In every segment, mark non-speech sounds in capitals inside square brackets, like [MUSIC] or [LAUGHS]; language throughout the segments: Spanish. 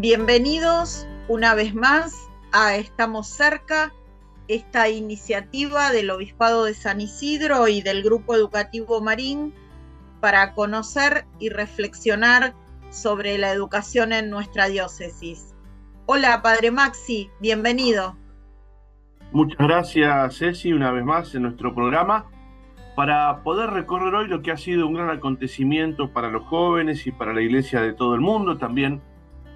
Bienvenidos una vez más a Estamos cerca, esta iniciativa del Obispado de San Isidro y del Grupo Educativo Marín para conocer y reflexionar sobre la educación en nuestra diócesis. Hola, Padre Maxi, bienvenido. Muchas gracias, Ceci, una vez más en nuestro programa para poder recorrer hoy lo que ha sido un gran acontecimiento para los jóvenes y para la iglesia de todo el mundo, también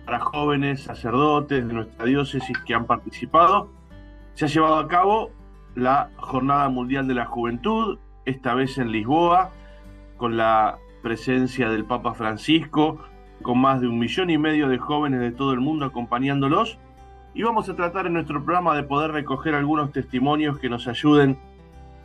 para jóvenes sacerdotes de nuestra diócesis que han participado. Se ha llevado a cabo la Jornada Mundial de la Juventud, esta vez en Lisboa, con la presencia del Papa Francisco, con más de un millón y medio de jóvenes de todo el mundo acompañándolos. Y vamos a tratar en nuestro programa de poder recoger algunos testimonios que nos ayuden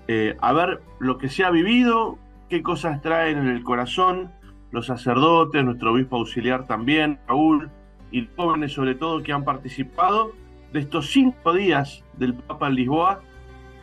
eh, a ver lo que se ha vivido, qué cosas traen en el corazón los sacerdotes, nuestro obispo auxiliar también, Raúl, y jóvenes sobre todo que han participado de estos cinco días del Papa en Lisboa,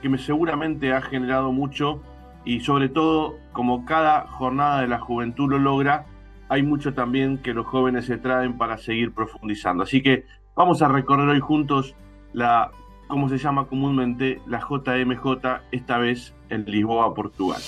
que me seguramente ha generado mucho y sobre todo como cada jornada de la juventud lo logra, hay mucho también que los jóvenes se traen para seguir profundizando. Así que vamos a recorrer hoy juntos la, como se llama comúnmente, la JMJ, esta vez en Lisboa, Portugal.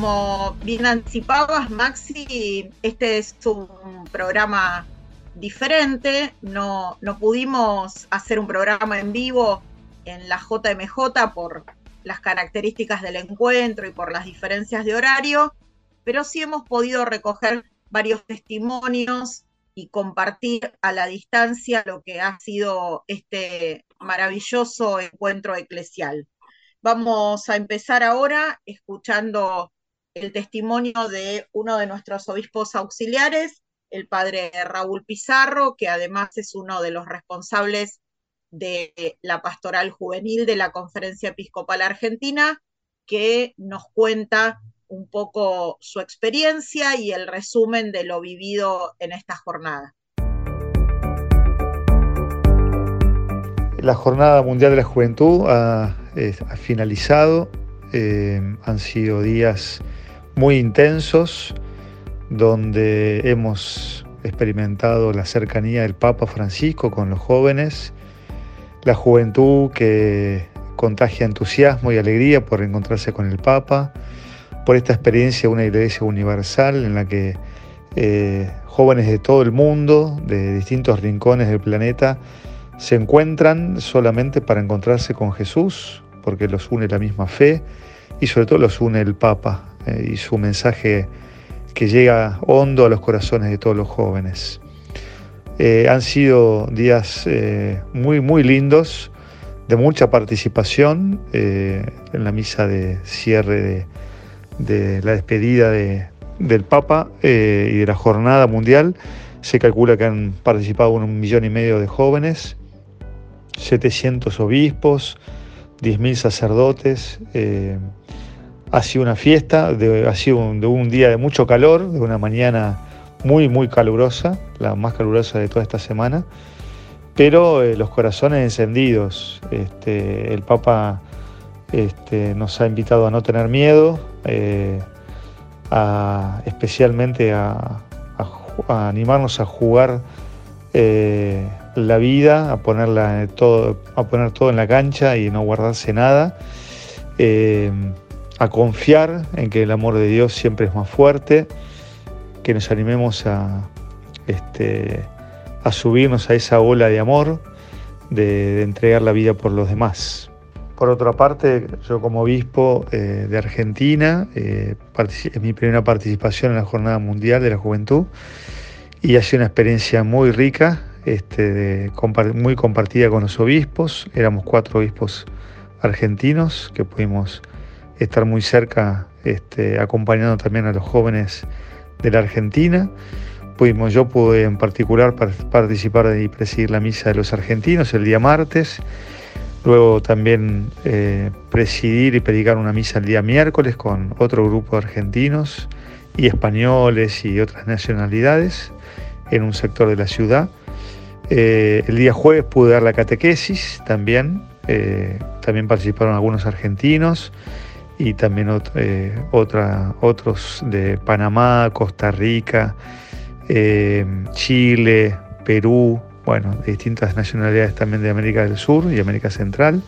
Como bien anticipabas, Maxi, este es un programa diferente. No, no pudimos hacer un programa en vivo en la JMJ por las características del encuentro y por las diferencias de horario, pero sí hemos podido recoger varios testimonios y compartir a la distancia lo que ha sido este maravilloso encuentro eclesial. Vamos a empezar ahora escuchando el testimonio de uno de nuestros obispos auxiliares, el padre Raúl Pizarro, que además es uno de los responsables de la pastoral juvenil de la Conferencia Episcopal Argentina, que nos cuenta un poco su experiencia y el resumen de lo vivido en esta jornada. La Jornada Mundial de la Juventud ha, finalizado, eh, han sido días muy intensos donde hemos experimentado la cercanía del Papa Francisco con los jóvenes, la juventud que contagia entusiasmo y alegría por encontrarse con el Papa, por esta experiencia de una iglesia universal en la que eh, jóvenes de todo el mundo, de distintos rincones del planeta, se encuentran solamente para encontrarse con Jesús, porque los une la misma fe y sobre todo los une el Papa eh, y su mensaje que llega hondo a los corazones de todos los jóvenes. Eh, han sido días eh, muy, muy lindos, de mucha participación en la misa de cierre de, la despedida del Papa y de la jornada mundial. Se calcula que han participado un millón y medio de jóvenes, 700 obispos, 10.000 sacerdotes. Eh, ha sido una fiesta, ha sido un, día de mucho calor, de una mañana muy, muy calurosa, la más calurosa de toda esta semana, pero eh, los corazones encendidos. Este, el Papa este, nos ha invitado a no tener miedo, eh, especialmente a, animarnos a jugar la vida, a, ponerla todo, a poner todo en la cancha y no guardarse nada, eh, a confiar en que el amor de Dios siempre es más fuerte, que nos animemos a, este, a subirnos a esa ola de amor, de, entregar la vida por los demás. Por otra parte, yo como obispo eh, de Argentina, eh, es mi primera participación en la Jornada Mundial de la Juventud y ha sido una experiencia muy rica, este, muy compartida con los obispos. Éramos cuatro obispos argentinos que pudimos estar muy cerca este, acompañando también a los jóvenes de la Argentina. Pudimos, yo pude en particular participar y presidir la misa de los argentinos el día martes. Luego también eh, presidir y predicar una misa el día miércoles con otro grupo de argentinos y españoles y otras nacionalidades en un sector de la ciudad. Eh, el día jueves pude dar la catequesis también también participaron algunos argentinos y también otra, otros de Panamá, Costa Rica, Chile, Perú, bueno, de distintas nacionalidades también de América del Sur y América Central.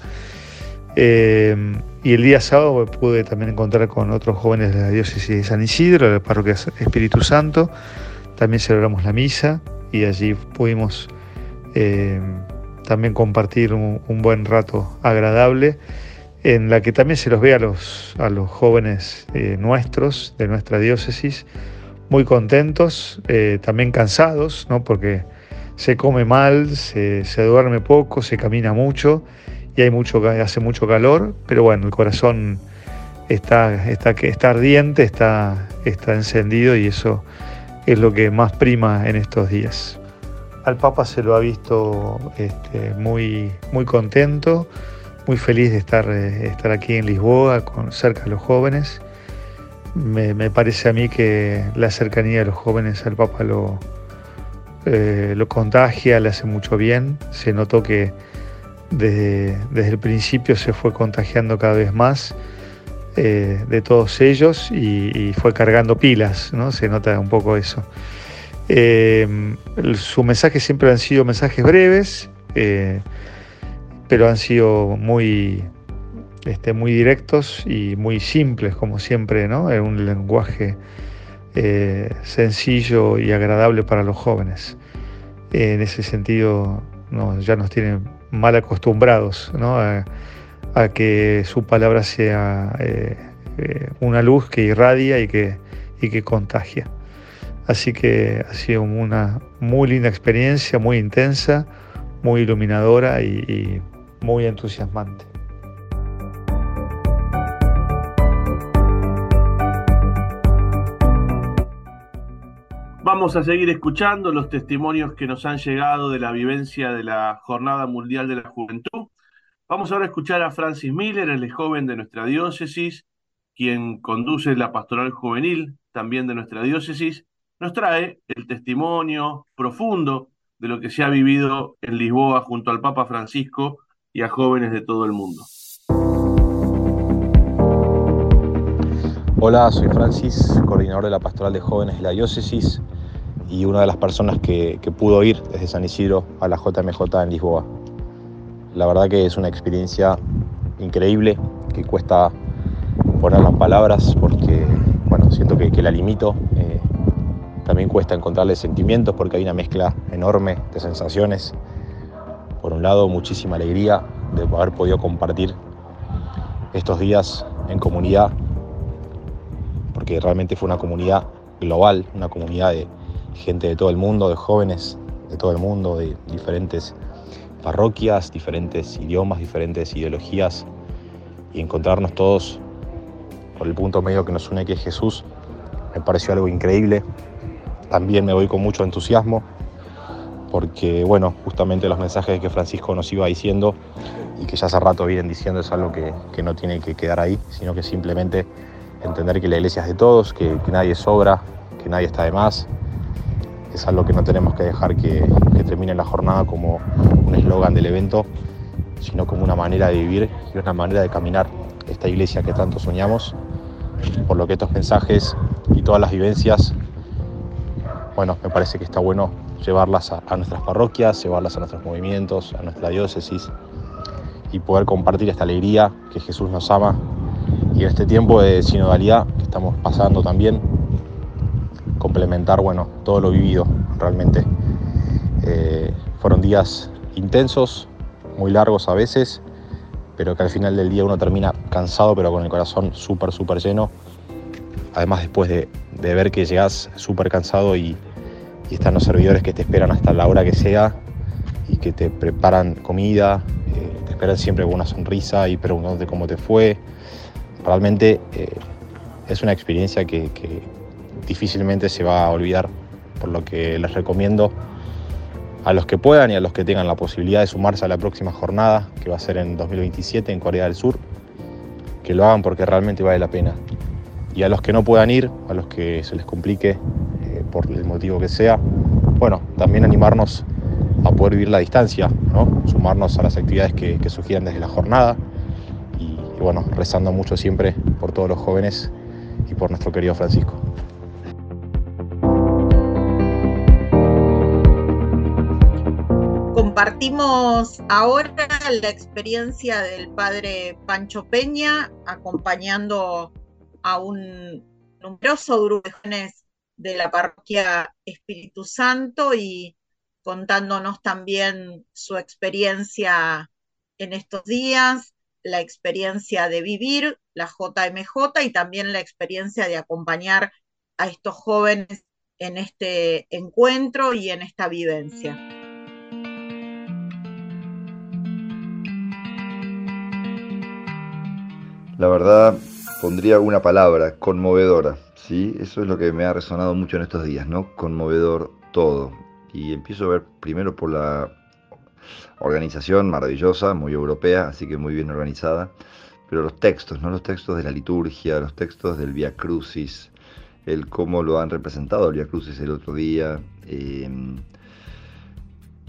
Eh, y el día sábado pude también encontrar con otros jóvenes de la diócesis de San Isidro, de la parroquia Espíritu Santo. También celebramos la misa y allí pudimos eh, también compartir un, buen rato agradable en la que también se los ve a los, a los jóvenes eh, nuestros de nuestra diócesis muy contentos, también cansados, ¿no? porque se come mal, se, se duerme poco, se camina mucho y hay mucho, hace mucho calor, pero bueno, el corazón está, está, está ardiente, está, está encendido y eso es lo que más prima en estos días. Al Papa se lo ha visto este, muy, muy contento, muy feliz de estar, eh, estar aquí en Lisboa, con, cerca de los jóvenes. Me, parece a mí que la cercanía de los jóvenes al Papa lo, eh, lo contagia, le hace mucho bien. Se notó que desde, el principio se fue contagiando cada vez más eh, de todos ellos y, fue cargando pilas, ¿no? Se nota un poco eso. Eh, su mensaje siempre han sido mensajes breves, pero han sido muy, este, muy directos y muy simples, como siempre, ¿no? En un lenguaje sencillo y agradable para los jóvenes. en ese sentido, ya nos tienen mal acostumbrados a, que su palabra sea eh, eh, una luz que irradia y que, y que contagia. Así que ha sido una muy linda experiencia, muy intensa, muy iluminadora y muy entusiasmante. Vamos a seguir escuchando los testimonios que nos han llegado de la vivencia de la Jornada Mundial de la Juventud. Vamos ahora a escuchar a Francis Miller, el joven de nuestra diócesis, quien conduce la pastoral juvenil también de nuestra diócesis. Nos trae el testimonio profundo de lo que se ha vivido en Lisboa junto al Papa Francisco y a jóvenes de todo el mundo. Hola, soy Francis, coordinador de la Pastoral de Jóvenes de la Diócesis y una de las personas que, pudo ir desde San Isidro a la JMJ en Lisboa. La verdad que es una experiencia increíble que cuesta ponerla en palabras porque bueno, siento que, la limito. Eh, también cuesta encontrarle sentimientos porque hay una mezcla enorme de sensaciones. Lado, muchísima alegría de haber podido compartir estos días en comunidad, porque realmente fue una comunidad global, una comunidad de, gente de todo el mundo, de jóvenes de todo el mundo, de diferentes parroquias, diferentes idiomas, diferentes ideologías y encontrarnos todos por el punto medio que nos une que es Jesús, me pareció algo increíble. También me voy con mucho entusiasmo porque, bueno, justamente los mensajes que Francisco nos iba diciendo y que ya hace rato vienen diciendo es algo que, no tiene que quedar ahí, sino que simplemente entender que la iglesia es de todos, que, que nadie sobra, que nadie está de más, es algo que no tenemos que dejar que, termine la jornada como un eslogan del evento, sino como una manera de vivir y una manera de caminar esta iglesia que tanto soñamos, por lo que estos mensajes y todas las vivencias, bueno, me parece que está bueno llevarlas a, nuestras parroquias, llevarlas a nuestros movimientos, a nuestra diócesis y poder compartir esta alegría que Jesús nos ama y en este tiempo de sinodalidad que estamos pasando también, complementar bueno, todo lo vivido realmente. Eh, fueron días intensos, muy largos a veces, pero que al final del día uno termina cansado, pero con el corazón súper, súper lleno. Además, después de, ver que llegás súper cansado y, están los servidores que te esperan hasta la hora que sea y que te preparan comida, eh, te esperan siempre con una sonrisa y preguntándote cómo te fue. Realmente eh, es una experiencia que, difícilmente se va a olvidar, por lo que les recomiendo a los que puedan y a los que tengan la posibilidad de sumarse a la próxima jornada, que va a ser en 2027 en Corea del Sur, que lo hagan porque realmente vale la pena. Y a los que no puedan ir, a los que se les complique por el motivo que sea, bueno, también animarnos a poder vivir la distancia, ¿no? sumarnos a las actividades que, que surgieran desde la jornada y, y bueno, rezando mucho siempre por todos los jóvenes y por nuestro querido Francisco. Compartimos ahora la experiencia del padre Pancho Peña acompañando a un numeroso grupo de jóvenes de la parroquia Espíritu Santo y contándonos también su experiencia en estos días, la experiencia de vivir la JMJ y también la experiencia de acompañar a estos jóvenes en este encuentro y en esta vivencia. La verdad, pondría una palabra, conmovedora, ¿sí? Eso es lo que me ha resonado mucho en estos días, ¿no? Conmovedor todo. Y empiezo a ver primero por la organización maravillosa, muy europea, así que muy bien organizada, pero los textos, ¿no? Los textos de la liturgia, los textos del Via Crucis, el cómo lo han representado el Via Crucis el otro día, eh,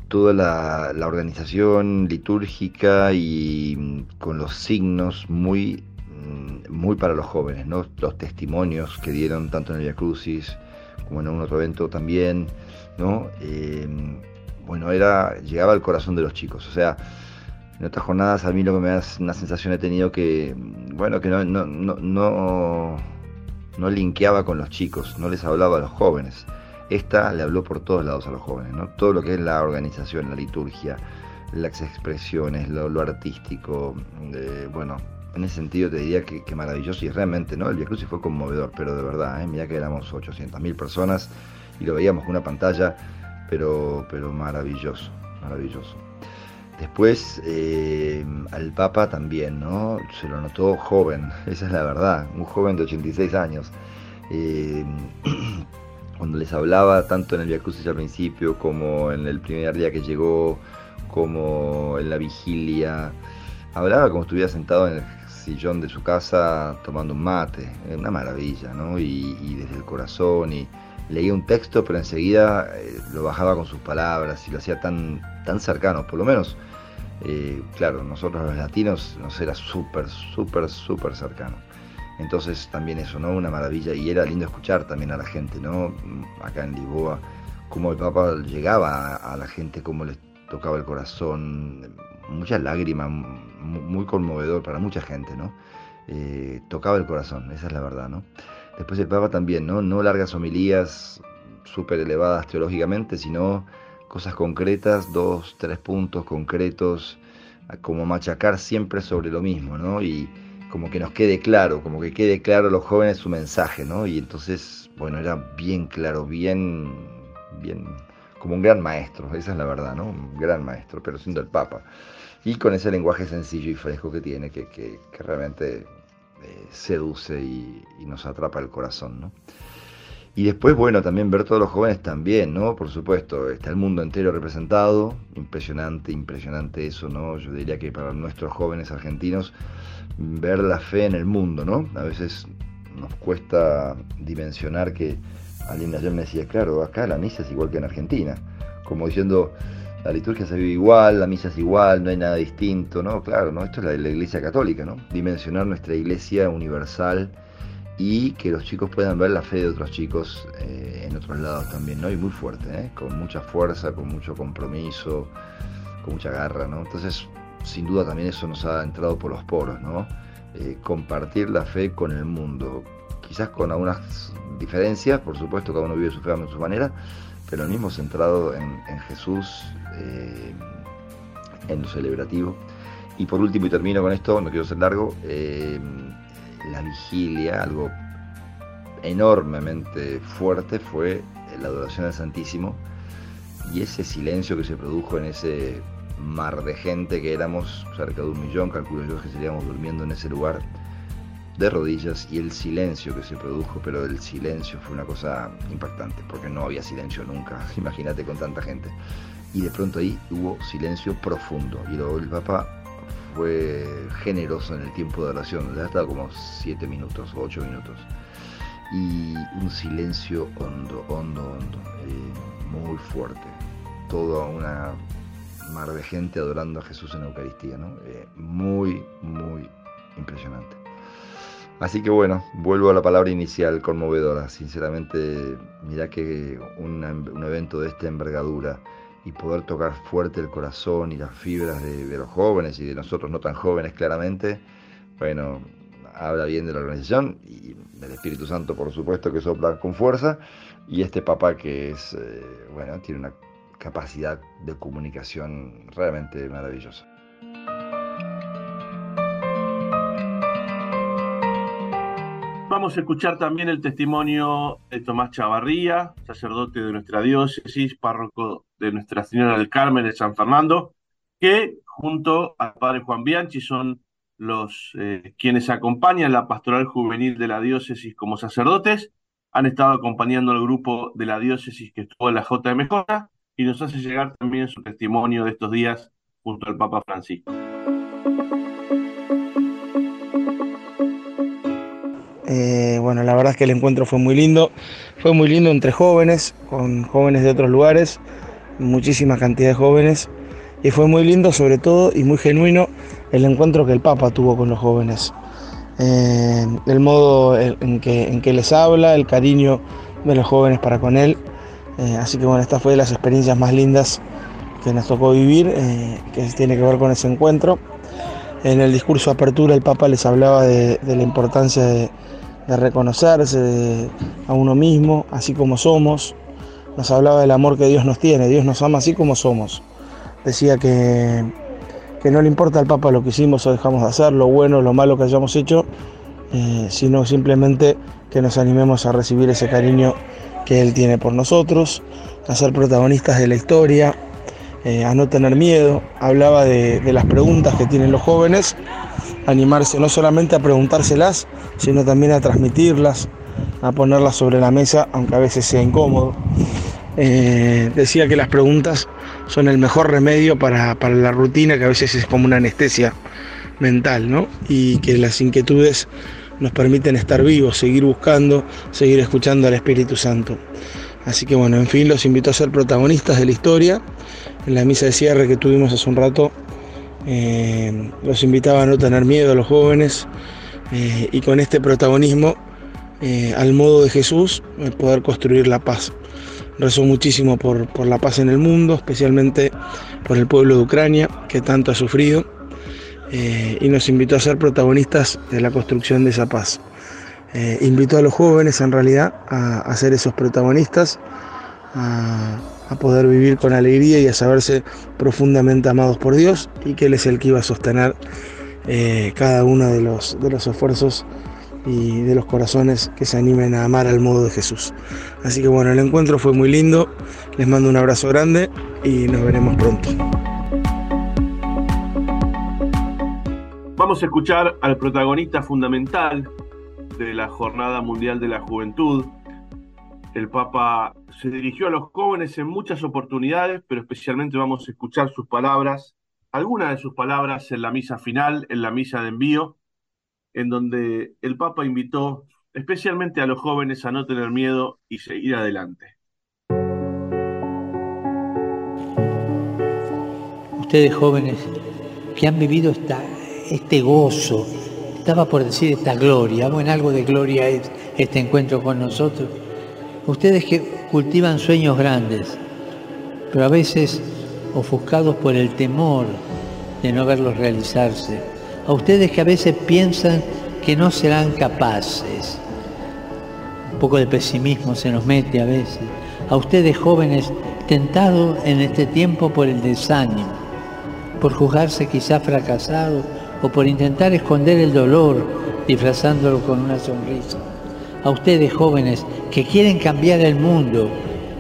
toda la, la, organización litúrgica y con los signos muy muy para los jóvenes, ¿no? Los testimonios que dieron tanto en el Via Crucis como en un otro evento también, ¿no? Eh, bueno, era, llegaba al corazón de los chicos. O sea, en otras jornadas a mí lo que me da una sensación he tenido que, bueno, que no, no, no, no, no linkeaba con los chicos, no les hablaba a los jóvenes. Esta le habló por todos lados a los jóvenes, ¿no? Todo lo que es la organización, la liturgia, las expresiones, lo, lo artístico, eh, bueno, en ese sentido te diría que, que, maravilloso y realmente, ¿no? El Via Crucis fue conmovedor, pero de verdad, ¿eh? mira que éramos 800.000 personas y lo veíamos con una pantalla, pero, pero maravilloso, maravilloso. Después eh, al Papa también, ¿no? Se lo notó joven, [LAUGHS] esa es la verdad, un joven de 86 años. Eh, [CLEARS THROAT] cuando les hablaba tanto en el Via Crucis al principio como en el primer día que llegó, como en la vigilia, hablaba como estuviera sentado en el sillón de su casa tomando un mate, una maravilla, ¿no? Y, desde el corazón, y leía un texto, pero enseguida eh, lo bajaba con sus palabras y lo hacía tan, tan cercano, por lo menos, eh, claro, nosotros los latinos nos era súper, súper, súper cercano. Entonces también eso, ¿no? Una maravilla, y era lindo escuchar también a la gente, ¿no? Acá en Lisboa, cómo el Papa llegaba a, a la gente, cómo les tocaba el corazón, muchas lágrimas, muy conmovedor para mucha gente, ¿no? Eh, tocaba el corazón, esa es la verdad, ¿no? Después el Papa también, ¿no? No largas homilías súper elevadas teológicamente, sino cosas concretas, dos, tres puntos concretos, como machacar siempre sobre lo mismo, ¿no? Y como que nos quede claro, como que quede claro a los jóvenes su mensaje, ¿no? Y entonces, bueno, era bien claro, bien, bien, como un gran maestro, esa es la verdad, ¿no? Un gran maestro, pero siendo el Papa y con ese lenguaje sencillo y fresco que tiene, que, que, realmente eh, seduce y, y, nos atrapa el corazón, ¿no? Y después, bueno, también ver todos los jóvenes también, ¿no? Por supuesto, está el mundo entero representado, impresionante, impresionante eso, ¿no? Yo diría que para nuestros jóvenes argentinos, ver la fe en el mundo, ¿no? A veces nos cuesta dimensionar que alguien ayer me decía, claro, acá la misa es igual que en Argentina, como diciendo, la liturgia se vive igual, la misa es igual, no hay nada distinto, ¿no? Claro, ¿no? Esto es la, la iglesia católica, ¿no? Dimensionar nuestra iglesia universal y que los chicos puedan ver la fe de otros chicos eh, en otros lados también, ¿no? Y muy fuerte, ¿eh? Con mucha fuerza, con mucho compromiso, con mucha garra, ¿no? Entonces, sin duda también eso nos ha entrado por los poros, ¿no? Eh, compartir la fe con el mundo, quizás con algunas diferencias, por supuesto, cada uno vive su fe a su manera, pero el mismo centrado en, en Jesús, eh, en lo celebrativo. Y por último, y termino con esto, no quiero ser largo, eh, la vigilia, algo enormemente fuerte, fue la adoración al Santísimo y ese silencio que se produjo en ese mar de gente que éramos, cerca de un millón, calculo yo que seríamos durmiendo en ese lugar de rodillas y el silencio que se produjo, pero el silencio fue una cosa impactante, porque no había silencio nunca, [LAUGHS] imagínate con tanta gente. Y de pronto ahí hubo silencio profundo y luego el Papa fue generoso en el tiempo de oración, ya estaba como 7 minutos o 8 minutos. Y un silencio hondo, hondo, hondo, eh, muy fuerte, toda una mar de gente adorando a Jesús en la Eucaristía, ¿no? Eh, muy, muy impresionante. Así que bueno, vuelvo a la palabra inicial, conmovedora. Sinceramente, mira que un evento de esta envergadura y poder tocar fuerte el corazón y las fibras de, los jóvenes y de nosotros no tan jóvenes claramente, bueno, habla bien de la organización y del Espíritu Santo, por supuesto, que sopla con fuerza, y este papá que es, eh, bueno, tiene una capacidad de comunicación realmente maravillosa. Vamos a escuchar también el testimonio de Tomás Chavarría, sacerdote de nuestra diócesis, párroco de Nuestra Señora del Carmen de San Fernando, que junto al padre Juan Bianchi son los eh, quienes acompañan la pastoral juvenil de la diócesis como sacerdotes, han estado acompañando al grupo de la diócesis que estuvo en la JMJ y nos hace llegar también su testimonio de estos días junto al Papa Francisco. Eh, bueno, la verdad es que el encuentro fue muy lindo, fue muy lindo entre jóvenes, con jóvenes de otros lugares, muchísima cantidad de jóvenes, y fue muy lindo sobre todo y muy genuino el encuentro que el Papa tuvo con los jóvenes. Eh, el modo en que, en que les habla, el cariño de los jóvenes para con él, eh, así que bueno, esta fue de las experiencias más lindas que nos tocó vivir, que tiene que ver con ese encuentro. En el discurso de apertura el Papa les hablaba de, la importancia de, reconocerse a uno mismo, así como somos. Nos hablaba del amor que Dios nos tiene, Dios nos ama así como somos. Decía que, que no le importa al Papa lo que hicimos o dejamos de hacer, lo bueno o lo malo que hayamos hecho, eh, sino simplemente que nos animemos a recibir ese cariño que Él tiene por nosotros, a ser protagonistas de la historia, eh, a no tener miedo. Hablaba de, las preguntas que tienen los jóvenes, animarse no solamente a preguntárselas, sino también a transmitirlas, a ponerlas sobre la mesa, aunque a veces sea incómodo. Eh, decía que las preguntas son el mejor remedio para, para, la rutina, que a veces es como una anestesia mental, ¿no? Y que las inquietudes nos permiten estar vivos, seguir buscando, seguir escuchando al Espíritu Santo. Así que bueno, en fin, los invito a ser protagonistas de la historia. En la misa de cierre que tuvimos hace un rato, eh, los invitaba a no tener miedo a los jóvenes eh, y con este protagonismo, eh, al modo de Jesús, poder construir la paz. Rezo muchísimo por, por la paz en el mundo, especialmente por el pueblo de Ucrania, que tanto ha sufrido y nos invitó a ser protagonistas de la construcción de esa paz. Invitó a los jóvenes en realidad a, ser esos protagonistas, a, poder vivir con alegría y a saberse profundamente amados por Dios y que Él es el que iba a sostener eh, cada uno de los, de los esfuerzos y de los corazones que se animen a amar al modo de Jesús. Así que bueno, el encuentro fue muy lindo, les mando un abrazo grande y nos veremos pronto. Vamos a escuchar al protagonista fundamental de la Jornada Mundial de la Juventud. El Papa se dirigió a los jóvenes en muchas oportunidades, pero especialmente vamos a escuchar sus palabras, algunas de sus palabras en la misa final, en la misa de envío, en donde el Papa invitó especialmente a los jóvenes a no tener miedo y seguir adelante. Ustedes jóvenes que han vivido esta este gozo, estaba por decir esta gloria, bueno, algo de gloria es este encuentro con nosotros. Ustedes que cultivan sueños grandes, pero a veces ofuscados por el temor de no verlos realizarse. A ustedes que a veces piensan que no serán capaces. Un poco de pesimismo se nos mete a veces. A ustedes jóvenes tentados en este tiempo por el desánimo, por juzgarse quizá fracasados o por intentar esconder el dolor disfrazándolo con una sonrisa. A ustedes jóvenes que quieren cambiar el mundo,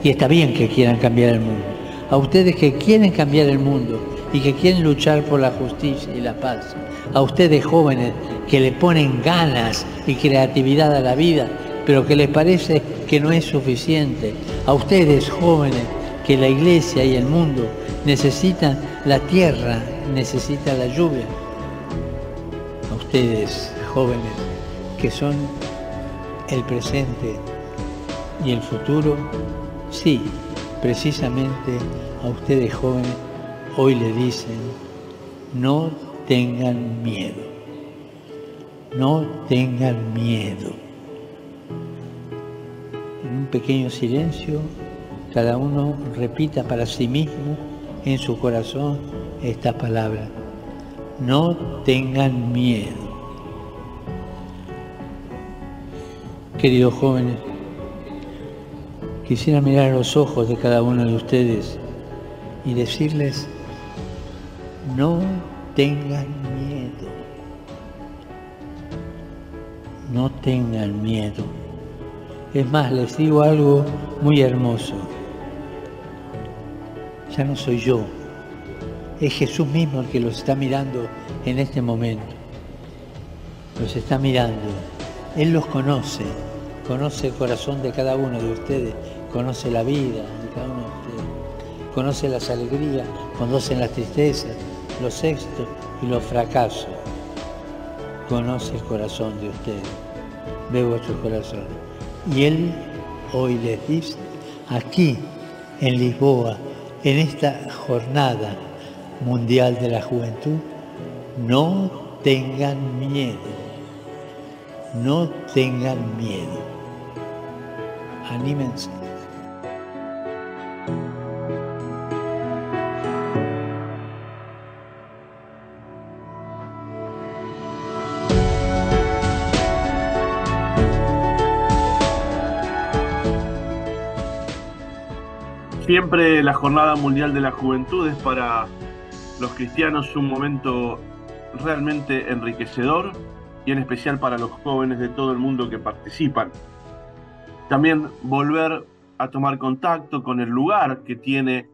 y está bien que quieran cambiar el mundo, a ustedes que quieren cambiar el mundo y que quieren luchar por la justicia y la paz, a ustedes jóvenes que le ponen ganas y creatividad a la vida, pero que les parece que no es suficiente, a ustedes jóvenes que la iglesia y el mundo necesitan la tierra, necesita la lluvia, ustedes, jóvenes, que son el presente y el futuro, sí, precisamente a ustedes jóvenes hoy le dicen, no tengan miedo, no tengan miedo. En un pequeño silencio, cada uno repita para sí mismo en su corazón esta palabra, no tengan miedo. Queridos jóvenes, quisiera mirar a los ojos de cada uno de ustedes y decirles, no tengan miedo, no tengan miedo. Es más, les digo algo muy hermoso. Ya no soy yo, es Jesús mismo el que los está mirando en este momento. Los está mirando. Él los conoce, conoce el corazón de cada uno de ustedes, conoce la vida de cada uno de ustedes, conoce las alegrías, conoce las tristezas, los éxitos y los fracasos. Conoce el corazón de ustedes, ve vuestro corazón. Y Él hoy les dice, aquí en Lisboa, en esta jornada mundial de la juventud, no tengan miedo, no tengan miedo. Anímense. Siempre la Jornada Mundial de la Juventud es para los cristianos un momento realmente enriquecedor y en especial para los jóvenes de todo el mundo que participan. También volver a tomar contacto con el lugar que tiene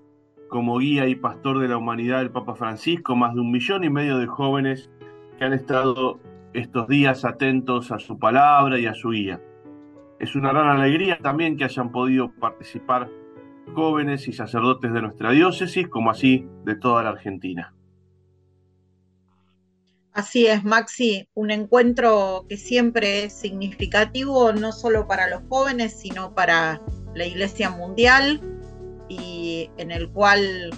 como guía y pastor de la humanidad el Papa Francisco, más de un millón y medio de jóvenes que han estado estos días atentos a su palabra y a su guía. Es una gran alegría también que hayan podido participar jóvenes y sacerdotes de nuestra diócesis, como así de toda la Argentina. Así es, Maxi, un encuentro que siempre es significativo, no solo para los jóvenes, sino para la Iglesia Mundial, y en el cual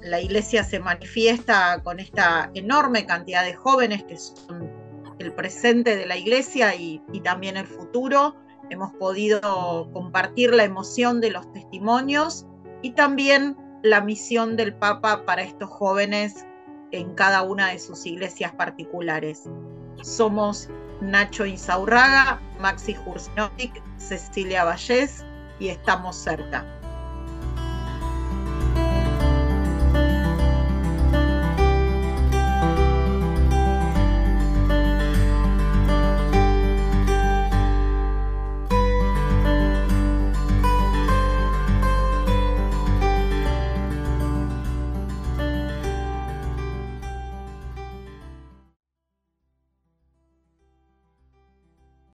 la Iglesia se manifiesta con esta enorme cantidad de jóvenes que son el presente de la Iglesia y, también el futuro. Hemos podido compartir la emoción de los testimonios y también la misión del Papa para estos jóvenes en cada una de sus iglesias particulares. Somos Nacho Insaurraga, Maxi Jursnovic, Cecilia Vallés y estamos cerca.